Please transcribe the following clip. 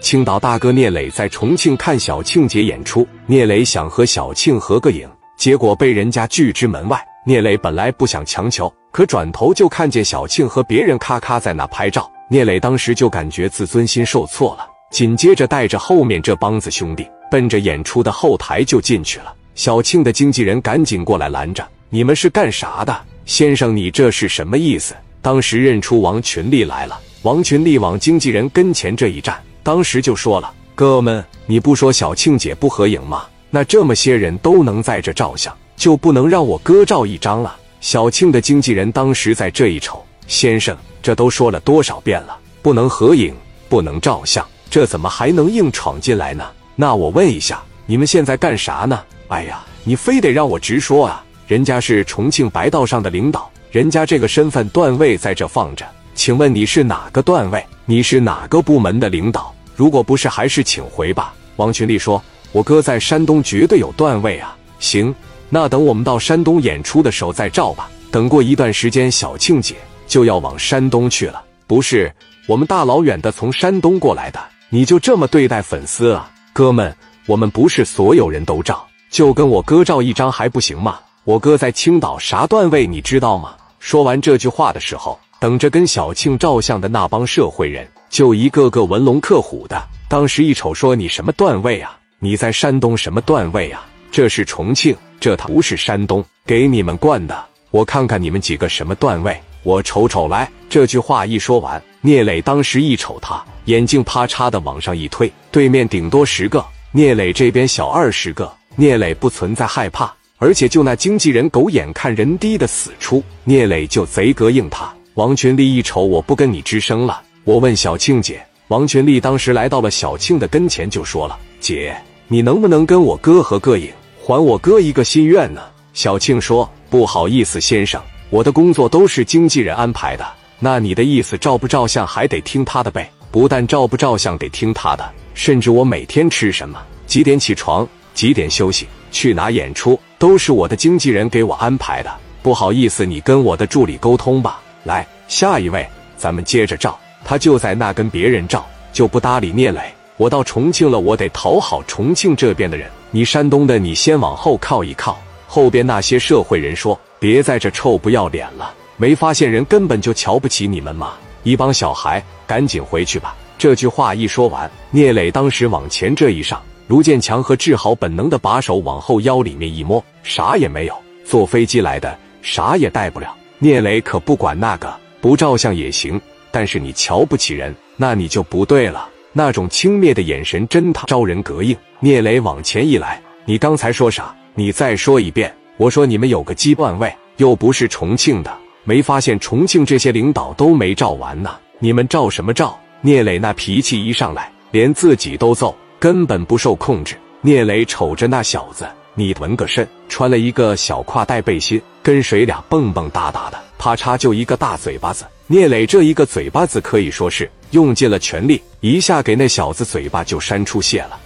青岛大哥聂磊在重庆看小庆姐演出，聂磊想和小庆合个影，结果被人家拒之门外。聂磊本来不想强求，可转头就看见小庆和别人咔咔在那拍照，聂磊当时就感觉自尊心受挫了，紧接着带着后面这帮子兄弟，奔着演出的后台就进去了。小庆的经纪人赶紧过来拦着：“你们是干啥的？先生，你这是什么意思？”当时认出王群力来了，王群力往经纪人跟前这一站。当时就说了：“哥们，你不说小庆姐不合影吗？那这么些人都能在这照相，就不能让我哥照一张了？”小庆的经纪人当时在这一瞅：“先生，这都说了多少遍了，不能合影，不能照相，这怎么还能硬闯进来呢？那我问一下，你们现在干啥呢？哎呀，你非得让我直说啊！人家是重庆白道上的领导，人家这个身份段位在这放着，请问你是哪个段位？你是哪个部门的领导？”如果不是，还是请回吧。王群力说：“我哥在山东绝对有段位啊。”行，那等我们到山东演出的时候再照吧。等过一段时间，小庆姐就要往山东去了。不是，我们大老远的从山东过来的，你就这么对待粉丝啊？哥们，我们不是所有人都照，就跟我哥照一张还不行吗？我哥在青岛啥段位你知道吗？说完这句话的时候，等着跟小庆照相的那帮社会人。就一个个文龙克虎的，当时一瞅说：“你什么段位啊？你在山东什么段位啊？这是重庆，这他不是山东，给你们惯的。我看看你们几个什么段位，我瞅瞅来。”这句话一说完，聂磊当时一瞅他，眼镜啪嚓的往上一推，对面顶多十个，聂磊这边小二十个。聂磊不存在害怕，而且就那经纪人狗眼看人低的死出，聂磊就贼膈应他。王群力一瞅，我不跟你吱声了。我问小庆姐，王群力当时来到了小庆的跟前，就说了：“姐，你能不能跟我哥合个影，还我哥一个心愿呢？”小庆说：“不好意思，先生，我的工作都是经纪人安排的。那你的意思，照不照相还得听他的呗？不但照不照相得听他的，甚至我每天吃什么、几点起床、几点休息、去哪演出，都是我的经纪人给我安排的。不好意思，你跟我的助理沟通吧。来，下一位，咱们接着照。”他就在那跟别人照，就不搭理聂磊。我到重庆了，我得讨好重庆这边的人。你山东的，你先往后靠一靠。后边那些社会人说：“别在这臭不要脸了，没发现人根本就瞧不起你们吗？一帮小孩，赶紧回去吧。”这句话一说完，聂磊当时往前这一上，卢建强和志豪本能的把手往后腰里面一摸，啥也没有。坐飞机来的，啥也带不了。聂磊可不管那个，不照相也行。但是你瞧不起人，那你就不对了。那种轻蔑的眼神真他招人膈应。聂磊往前一来，你刚才说啥？你再说一遍。我说你们有个鸡段位，又不是重庆的，没发现重庆这些领导都没照完呢？你们照什么照？聂磊那脾气一上来，连自己都揍，根本不受控制。聂磊瞅着那小子，你纹个身，穿了一个小挎带背心，跟谁俩蹦蹦哒哒的，啪嚓就一个大嘴巴子。聂磊这一个嘴巴子可以说是用尽了全力，一下给那小子嘴巴就扇出血了。